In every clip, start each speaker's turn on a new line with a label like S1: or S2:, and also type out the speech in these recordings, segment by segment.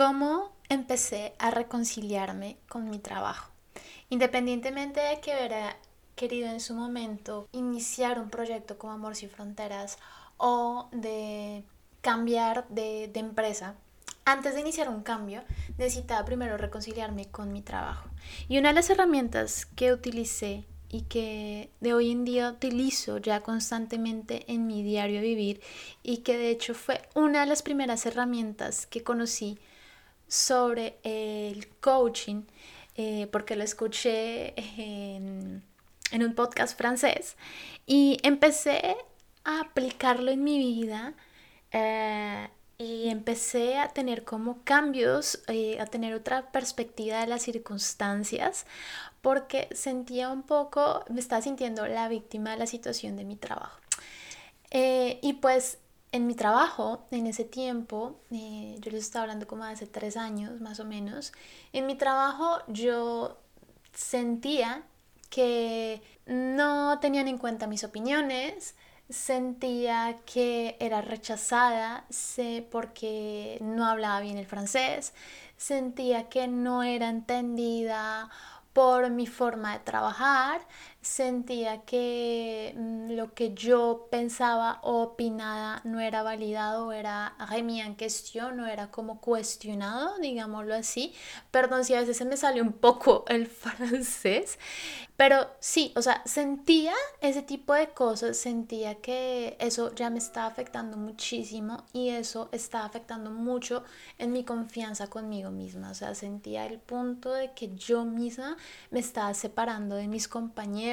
S1: ¿Cómo empecé a reconciliarme con mi trabajo? Independientemente de que hubiera querido en su momento iniciar un proyecto como Amor sin Fronteras o de cambiar de, de empresa, antes de iniciar un cambio, necesitaba primero reconciliarme con mi trabajo. Y una de las herramientas que utilicé y que de hoy en día utilizo ya constantemente en mi diario vivir y que de hecho fue una de las primeras herramientas que conocí sobre el coaching eh, porque lo escuché en, un podcast francés y empecé a aplicarlo en mi vida eh, y empecé a tener como cambios, eh, a tener otra perspectiva de las circunstancias, porque sentía un poco, me estaba sintiendo la víctima de la situación de mi trabajo. Eh, y pues en mi trabajo, en ese tiempo, eh, yo les estaba hablando como hace tres años más o menos, en mi trabajo yo sentía que no tenían en cuenta mis opiniones, sentía que era rechazada sé porque no hablaba bien el francés, sentía que no era entendida por mi forma de trabajar, sentía que mm, lo que yo pensaba o opinaba no era validado, era remis en cuestión, no era como cuestionado, digámoslo así. Perdón si a veces se me sale un poco el francés, pero sí, o sea, sentía ese tipo de cosas, sentía que eso ya me estaba afectando muchísimo y eso estaba afectando mucho en mi confianza conmigo misma. O sea, sentía el punto de que yo misma me estaba separando de mis compañeros,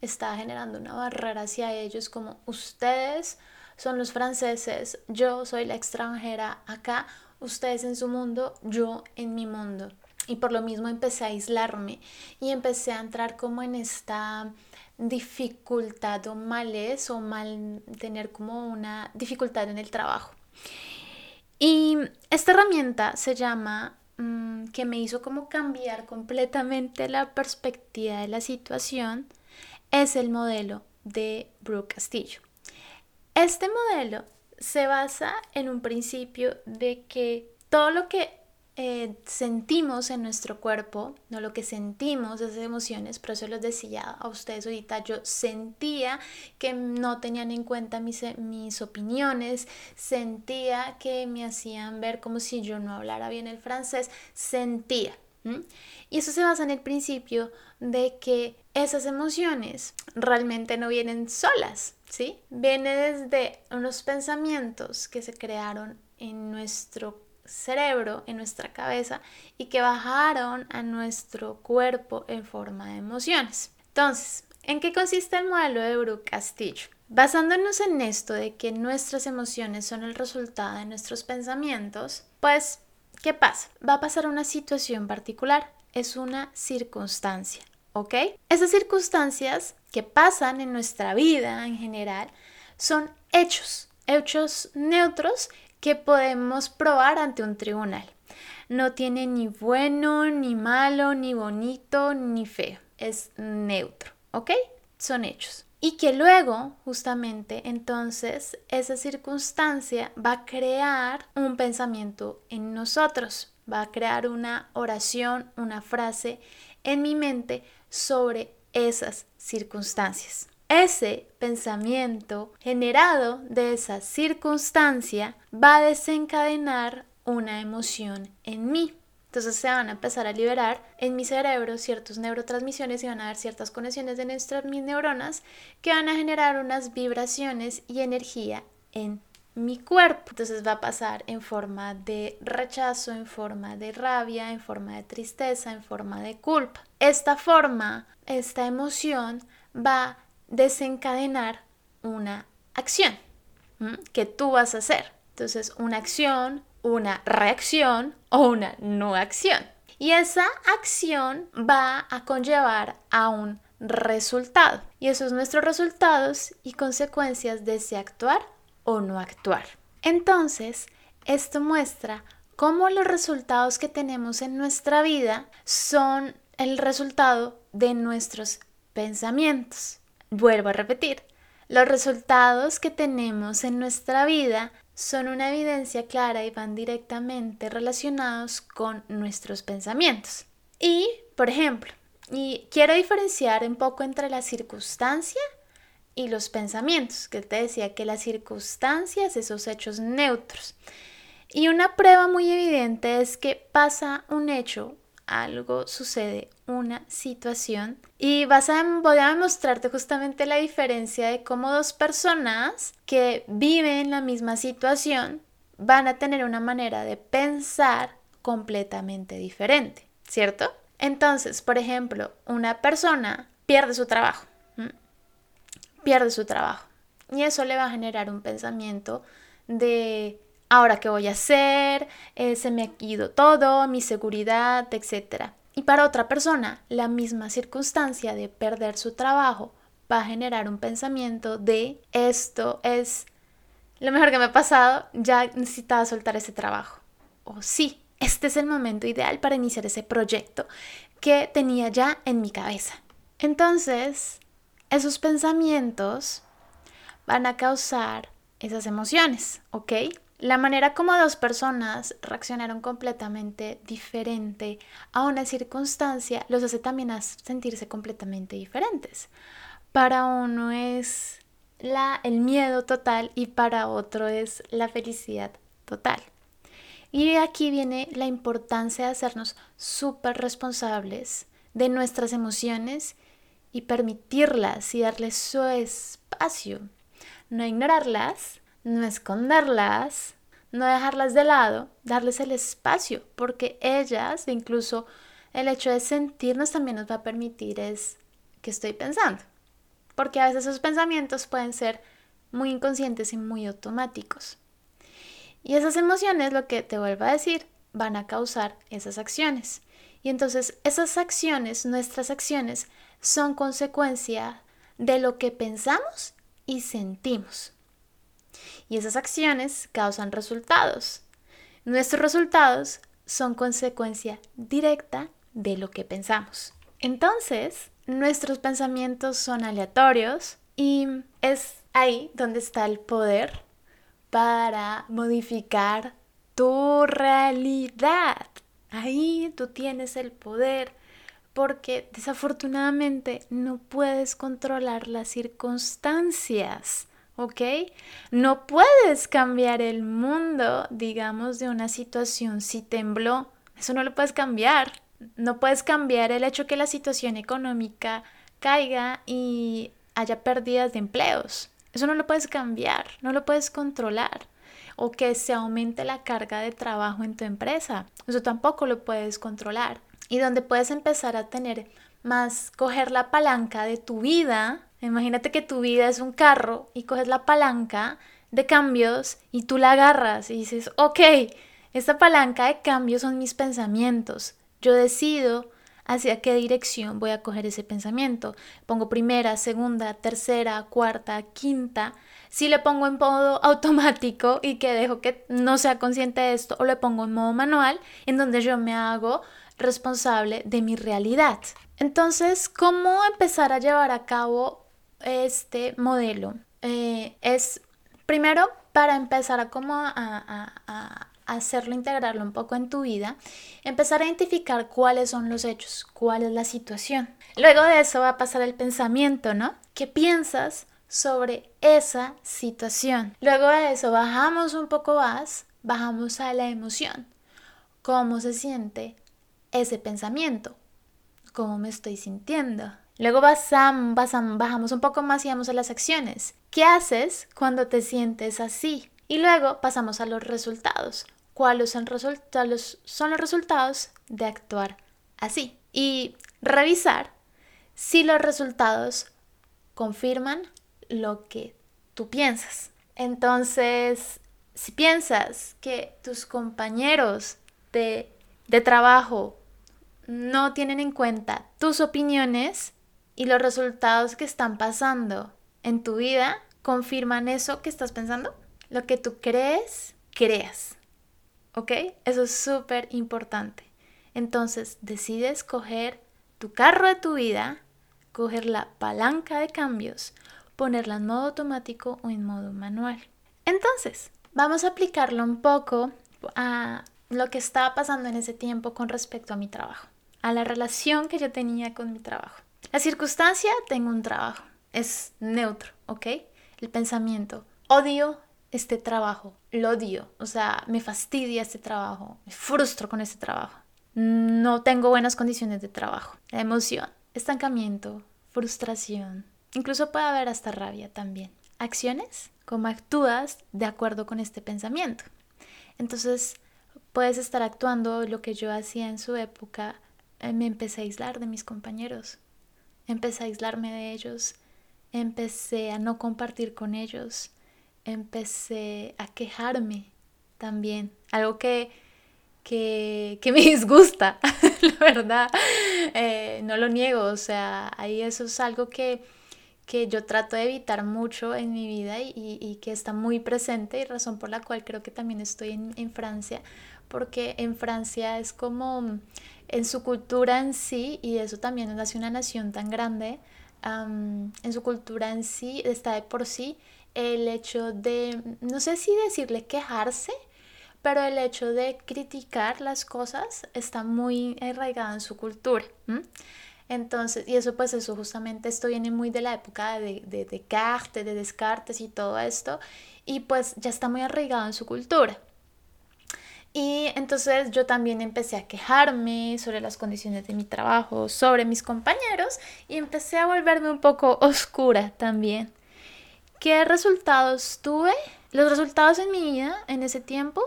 S1: estaba generando una barrera hacia ellos como ustedes son los franceses, yo soy la extranjera acá, ustedes en su mundo, yo en mi mundo. Y por lo mismo empecé a aislarme y empecé a entrar como en esta dificultad o males o mal tener como una dificultad en el trabajo. Y esta herramienta se llama mm, que me hizo como cambiar completamente la perspectiva de la situación es el modelo de Brooke Castillo. Este modelo se basa en un principio de que todo lo que eh, sentimos en nuestro cuerpo, no lo que sentimos, esas emociones, por eso les decía a ustedes ahorita, yo sentía que no tenían en cuenta mis, eh, mis opiniones, sentía que me hacían ver como si yo no hablara bien el francés, sentía. Y eso se basa en el principio de que esas emociones realmente no vienen solas, ¿sí? Viene desde unos pensamientos que se crearon en nuestro cerebro, en nuestra cabeza y que bajaron a nuestro cuerpo en forma de emociones. Entonces, ¿en qué consiste el modelo de Brooke Castillo? Basándonos en esto de que nuestras emociones son el resultado de nuestros pensamientos, pues, ¿qué pasa? Va a pasar una situación particular, es una circunstancia, ¿ok? Esas circunstancias que pasan en nuestra vida en general son hechos, hechos neutros que podemos probar ante un tribunal. No tiene ni bueno, ni malo, ni bonito, ni feo. Es neutro, ¿ok? Son hechos. Y que luego, justamente, entonces, esa circunstancia va a crear un pensamiento en nosotros, va a crear una oración, una frase en mi mente sobre esas circunstancias. Ese pensamiento generado de esa circunstancia va a desencadenar una emoción en mí. Entonces se van a empezar a liberar en mi cerebro ciertos neurotransmisiones y van a haber ciertas conexiones de nuestras mis neuronas que van a generar unas vibraciones y energía en mi cuerpo. Entonces va a pasar en forma de rechazo, en forma de rabia, en forma de tristeza, en forma de culpa. Esta forma, esta emoción va desencadenar una acción que tú vas a hacer. Entonces, una acción, una reacción o una no acción. Y esa acción va a conllevar a un resultado. Y esos son nuestros resultados y consecuencias de ese actuar o no actuar. Entonces, esto muestra cómo los resultados que tenemos en nuestra vida son el resultado de nuestros pensamientos. Vuelvo a repetir, los resultados que tenemos en nuestra vida son una evidencia clara y van directamente relacionados con nuestros pensamientos. Y, por ejemplo, y quiero diferenciar un poco entre la circunstancia y los pensamientos, que te decía que las circunstancias, esos hechos neutros. Y una prueba muy evidente es que pasa un hecho, algo sucede, una situación, y vas a, voy a demostrarte justamente la diferencia de cómo dos personas que viven la misma situación van a tener una manera de pensar completamente diferente, ¿cierto? Entonces, por ejemplo, una persona pierde su trabajo, pierde su trabajo, y eso le va a generar un pensamiento de ahora qué voy a hacer, eh, se me ha ido todo, mi seguridad, etc. Y para otra persona, la misma circunstancia de perder su trabajo va a generar un pensamiento de esto es lo mejor que me ha pasado, ya necesitaba soltar ese trabajo. O sí, este es el momento ideal para iniciar ese proyecto que tenía ya en mi cabeza. Entonces, esos pensamientos van a causar esas emociones, ¿ok? La manera como dos personas reaccionaron completamente diferente a una circunstancia los hace también a sentirse completamente diferentes. Para uno es la, el miedo total y para otro es la felicidad total. Y aquí viene la importancia de hacernos súper responsables de nuestras emociones y permitirlas y darles su espacio. No ignorarlas, no esconderlas, no dejarlas de lado, darles el espacio, porque ellas, incluso el hecho de sentirnos también nos va a permitir es que estoy pensando. Porque a veces esos pensamientos pueden ser muy inconscientes y muy automáticos. Y esas emociones, lo que te vuelvo a decir, van a causar esas acciones. Y entonces esas acciones, nuestras acciones, son consecuencia de lo que pensamos y sentimos. Y esas acciones causan resultados. Nuestros resultados son consecuencia directa de lo que pensamos. Entonces, nuestros pensamientos son aleatorios y es ahí donde está el poder para modificar tu realidad. Ahí tú tienes el poder porque desafortunadamente no puedes controlar las circunstancias, ¿ok? No puedes cambiar el mundo, digamos, de una situación si tembló. Eso no lo puedes cambiar. No puedes cambiar el hecho que la situación económica caiga y haya pérdidas de empleos. Eso no lo puedes cambiar, no lo puedes controlar. O que se aumente la carga de trabajo en tu empresa. Eso tampoco lo puedes controlar. Y donde puedes empezar a tener más, coger la palanca de tu vida. Imagínate que tu vida es un carro y coges la palanca de cambios y tú la agarras y dices, ok, esta palanca de cambios son mis pensamientos. Yo decido hacia qué dirección voy a coger ese pensamiento. Pongo primera, segunda, tercera, cuarta, quinta. Si le pongo en modo automático y que dejo que no sea consciente de esto, o le pongo en modo manual, en donde yo me hago responsable de mi realidad. Entonces, ¿cómo empezar a llevar a cabo este modelo? Eh, es primero para empezar a como a hacerlo, integrarlo un poco en tu vida, empezar a identificar cuáles son los hechos, cuál es la situación. Luego de eso va a pasar el pensamiento, ¿no? ¿Qué piensas sobre esa situación? Luego de eso bajamos un poco más, bajamos a la emoción. ¿Cómo se siente ese pensamiento? ¿Cómo me estoy sintiendo? Luego bajamos un poco más y vamos a las acciones. ¿Qué haces cuando te sientes así? Y luego pasamos a los resultados cuáles son, son los resultados de actuar así. Y revisar si los resultados confirman lo que tú piensas. Entonces, si piensas que tus compañeros de, de trabajo no tienen en cuenta tus opiniones y los resultados que están pasando en tu vida, confirman eso que estás pensando. Lo que tú crees, creas. ¿Ok? Eso es súper importante. Entonces, decides coger tu carro de tu vida, coger la palanca de cambios, ponerla en modo automático o en modo manual. Entonces, vamos a aplicarlo un poco a lo que estaba pasando en ese tiempo con respecto a mi trabajo, a la relación que yo tenía con mi trabajo. La circunstancia, tengo un trabajo, es neutro, ¿ok? El pensamiento, odio este trabajo, lo odio, o sea, me fastidia este trabajo, me frustro con este trabajo, no tengo buenas condiciones de trabajo, la emoción, estancamiento, frustración, incluso puede haber hasta rabia también. Acciones, cómo actúas de acuerdo con este pensamiento. Entonces, puedes estar actuando lo que yo hacía en su época, eh, me empecé a aislar de mis compañeros, empecé a aislarme de ellos, empecé a no compartir con ellos, empecé a quejarme también, algo que, que, me disgusta, la verdad, eh, no lo niego, o sea, ahí eso es algo que, que yo trato de evitar mucho en mi vida y, y, que está muy presente y razón por la cual creo que también estoy en, en Francia, porque en Francia es como en su cultura en sí, y eso también hace una nación tan grande, en su cultura en sí está de por sí el hecho de, no sé si decirle quejarse, pero el hecho de criticar las cosas está muy arraigado en su cultura. Entonces, y eso pues eso justamente esto viene muy de la época de, de Descartes, de Descartes y todo esto, y pues ya está muy arraigado en su cultura. Y entonces yo también empecé a quejarme sobre las condiciones de mi trabajo, sobre mis compañeros y empecé a volverme un poco oscura también. ¿Qué resultados tuve? Los resultados en mi vida en ese tiempo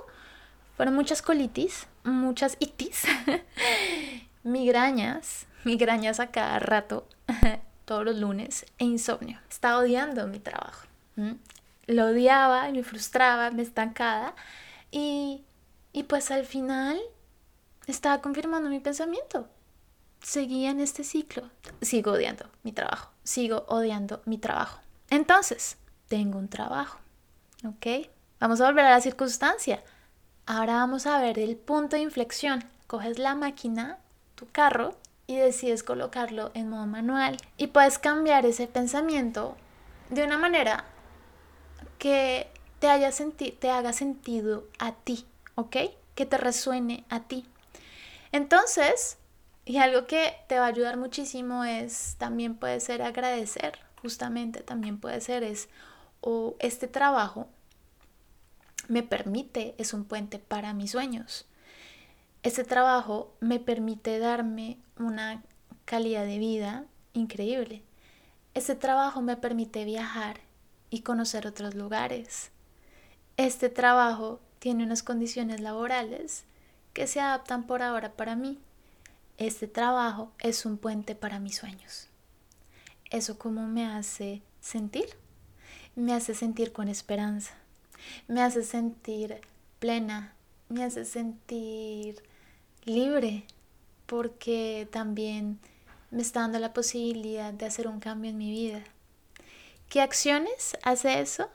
S1: fueron muchas colitis, muchas itis, migrañas, migrañas a cada rato, todos los lunes, e insomnio. Estaba odiando mi trabajo. Lo odiaba, me frustraba, me estancaba y y pues al final estaba confirmando mi pensamiento. Seguía en este ciclo. Sigo odiando mi trabajo. Sigo odiando mi trabajo. Entonces, tengo un trabajo. ¿Ok? Vamos a volver a la circunstancia. Ahora vamos a ver el punto de inflexión. Coges la máquina, tu carro, y decides colocarlo en modo manual. Y puedes cambiar ese pensamiento de una manera que te, haya te haga sentido a ti. ¿Ok? Que te resuene a ti. Entonces, y algo que te va a ayudar muchísimo es, también puede ser agradecer, justamente también puede ser es, o este trabajo me permite, es un puente para mis sueños. Este trabajo me permite darme una calidad de vida increíble. Este trabajo me permite viajar y conocer otros lugares. Este trabajo tiene unas condiciones laborales que se adaptan por ahora para mí. Este trabajo es un puente para mis sueños. ¿Eso cómo me hace sentir? Me hace sentir con esperanza, me hace sentir plena, me hace sentir libre, porque también me está dando la posibilidad de hacer un cambio en mi vida. ¿Qué acciones hace eso?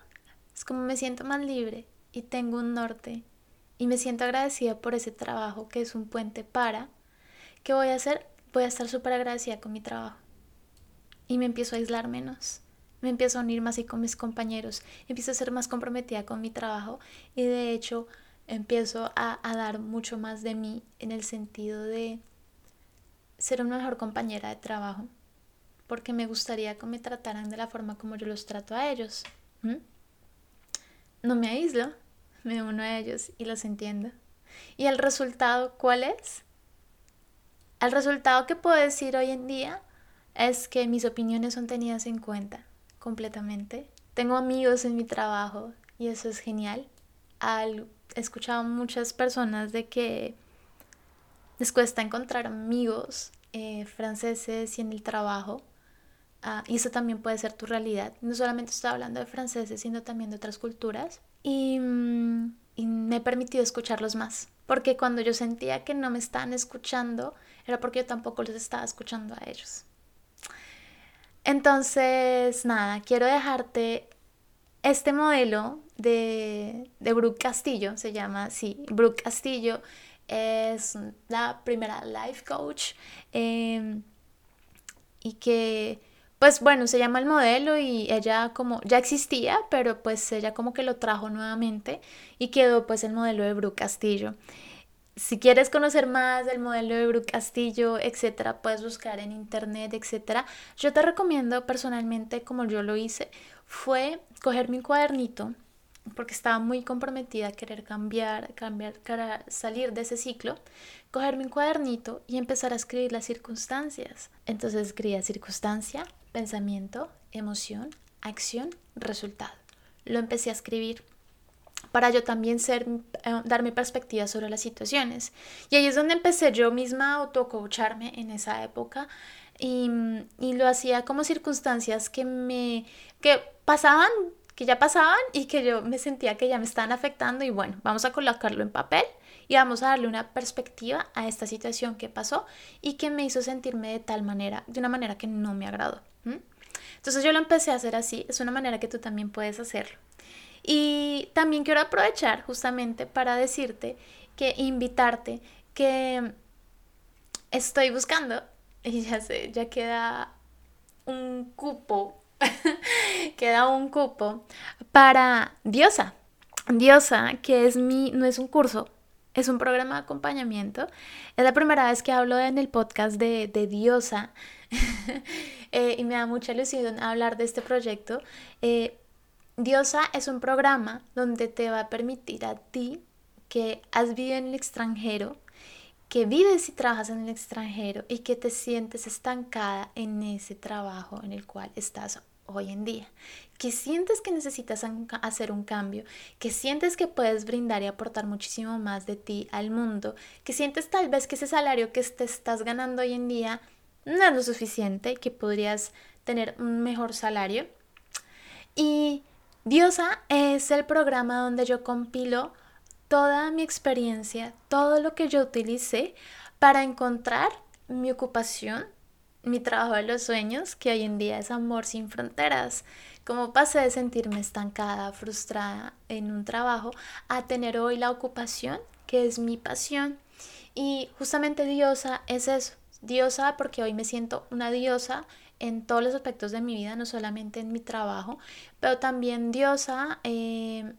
S1: Es como me siento más libre, y tengo un norte y me siento agradecida por ese trabajo que es un puente para, ¿qué voy a hacer? Voy a estar súper agradecida con mi trabajo. Y me empiezo a aislar menos, me empiezo a unir más y con mis compañeros, empiezo a ser más comprometida con mi trabajo y de hecho empiezo a, a dar mucho más de mí en el sentido de ser una mejor compañera de trabajo, porque me gustaría que me trataran de la forma como yo los trato a ellos. No me aíslo, me uno a ellos y los entiendo. ¿Y el resultado cuál es? El resultado que puedo decir hoy en día es que mis opiniones son tenidas en cuenta completamente. Tengo amigos en mi trabajo y eso es genial. Al, he escuchado muchas personas de que les cuesta encontrar amigos eh, franceses y en el trabajo. Ah, y eso también puede ser tu realidad. No solamente estoy hablando de franceses, sino también de otras culturas y, mm, y me he permitido escucharlos más. Porque cuando yo sentía que no me estaban escuchando, era porque yo tampoco los estaba escuchando a ellos. Entonces, nada, quiero dejarte este modelo de, de Brooke Castillo, se llama así. Brooke Castillo es la primera life coach em, y que pues bueno, se llama el modelo y ella como ya existía, pero pues ella como que lo trajo nuevamente y quedó pues el modelo de Bru Castillo. Si quieres conocer más del modelo de Bru Castillo, etcétera, puedes buscar en internet, etcétera. Yo te recomiendo personalmente, como yo lo hice, fue coger mi cuadernito, porque estaba muy comprometida a querer cambiar, cambiar, salir de ese ciclo, coger mi cuadernito y empezar a escribir las circunstancias. Entonces escribía circunstancia, pensamiento, emoción, acción, resultado. Lo empecé a escribir para yo también ser, eh, dar mi perspectiva sobre las situaciones. Y ahí es donde empecé yo misma a autocoacharme en esa época y, y, lo hacía como circunstancias que me que pasaban, que ya pasaban y que yo me sentía que ya me estaban afectando y bueno, vamos a colocarlo en papel y vamos a darle una perspectiva a esta situación que pasó y que me hizo sentirme de tal manera, de una manera que no me agradó. Entonces yo lo empecé a hacer así, es una manera que tú también puedes hacerlo. Y también quiero aprovechar justamente para decirte que invitarte que estoy buscando, y ya sé, ya queda un cupo, queda un cupo para Diosa. Diosa, que es mi, no es un curso, es un programa de acompañamiento. Es la primera vez que hablo en el podcast de, Diosa eh, y me da mucha ilusión hablar de este proyecto. Eh, Diosa es un programa donde te va a permitir a ti que has vivido en el extranjero, que vives y trabajas en el extranjero y que te sientes estancada en ese trabajo en el cual estás hoy en día, que sientes que necesitas hacer un cambio, que sientes que puedes brindar y aportar muchísimo más de ti al mundo, que sientes tal vez que ese salario que te estás ganando hoy en día no es lo suficiente, que podrías tener un mejor salario. Y Diosa es el programa donde yo compilo toda mi experiencia, todo lo que yo utilicé para encontrar mi ocupación mi trabajo de los sueños, que hoy en día es amor sin fronteras. Como pasé de sentirme estancada, frustrada en un trabajo, a tener hoy la ocupación, que es mi pasión. Y justamente diosa es eso, diosa porque hoy me siento una diosa en todos los aspectos de mi vida, no solamente en mi trabajo, pero también diosa eh,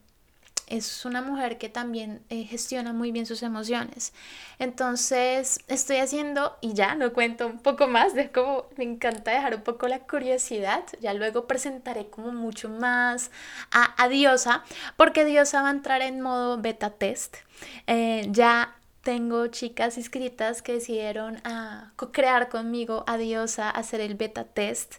S1: es una mujer que también eh, gestiona muy bien sus emociones. Entonces estoy haciendo, y ya no cuento un poco más de cómo me encanta dejar un poco la curiosidad, ya luego presentaré como mucho más a, a Diosa, porque Diosa va a entrar en modo beta test. Eh, ya tengo chicas inscritas que decidieron a ah, crear conmigo a Diosa, hacer el beta test,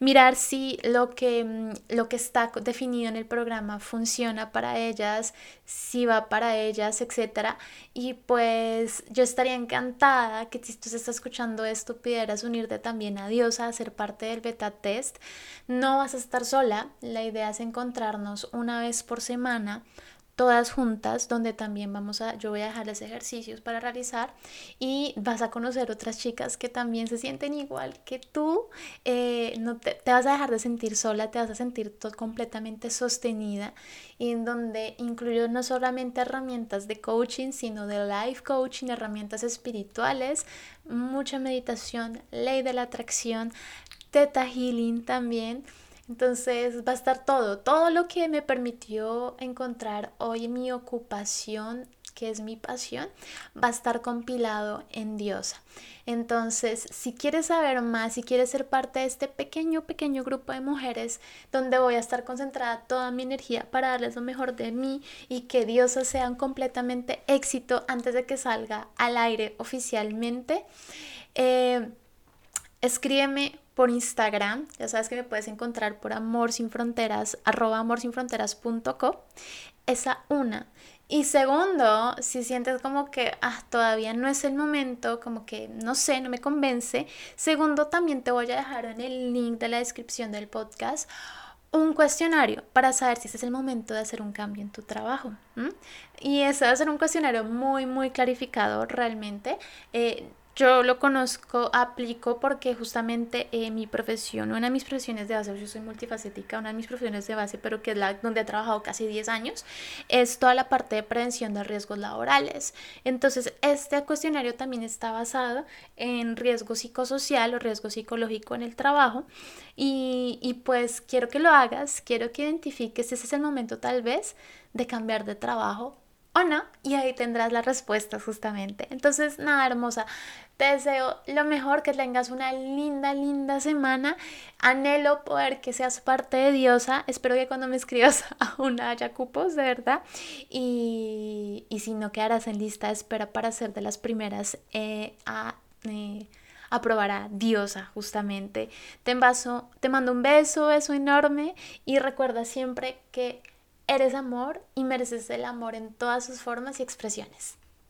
S1: mirar si lo que, mm, lo que está definido en el programa funciona para ellas, si va para ellas, etc. Y pues yo estaría encantada que si tú estás escuchando esto pudieras unirte también a Diosa, a ser parte del beta test. No vas a estar sola, la idea es encontrarnos una vez por semana todas juntas, donde también vamos a, yo voy a dejarles ejercicios para realizar y vas a conocer otras chicas que también se sienten igual que tú, eh, no te, vas a dejar de sentir sola, te vas a sentir completamente sostenida y en donde incluyo no solamente herramientas de coaching, sino de life coaching, herramientas espirituales, mucha meditación, ley de la atracción, teta healing también entonces va a estar todo, todo lo que me permitió encontrar hoy mi ocupación, que es mi pasión, va a estar compilado en Diosa. Entonces, si quieres saber más, si quieres ser parte de este pequeño, pequeño grupo de mujeres donde voy a estar concentrada toda mi energía para darles lo mejor de mí y que Diosa sea completamente éxito antes de que salga al aire oficialmente, eh, escríbeme por Instagram. Ya sabes que me puedes encontrar por amor sin fronteras, arroba amorsinfronteras.co. Esa una. Y segundo, si sientes como que ah, todavía no es el momento, como que no sé, no me convence. Segundo, también te voy a dejar en el link de la descripción del podcast un cuestionario para saber si este es el momento de hacer un cambio en tu trabajo. Y eso va a ser un cuestionario muy, muy clarificador realmente. Eh, yo lo conozco, aplico porque justamente eh, mi profesión, una de mis profesiones de base, yo soy multifacética, una de mis profesiones de base, pero que es la donde he trabajado casi 10 años, es toda la parte de prevención de riesgos laborales. Entonces, este cuestionario también está basado en riesgo psicosocial o riesgo psicológico en el trabajo. Y, y pues quiero que lo hagas, quiero que identifiques, ese es el momento tal vez de cambiar de trabajo o no, y ahí tendrás la respuesta justamente. Entonces, nada, hermosa, te deseo lo mejor, que tengas una linda, linda semana. Anhelo poder que seas parte de Diosa. Espero que cuando me escribas aún haya cupos, de verdad. Y, y si no quedarás en lista, espera para ser de las primeras eh, a... Eh, a probar a Diosa justamente. Te, envaso, te mando un beso, beso enorme y recuerda siempre que Eres amor y mereces el amor en todas sus formas y expresiones.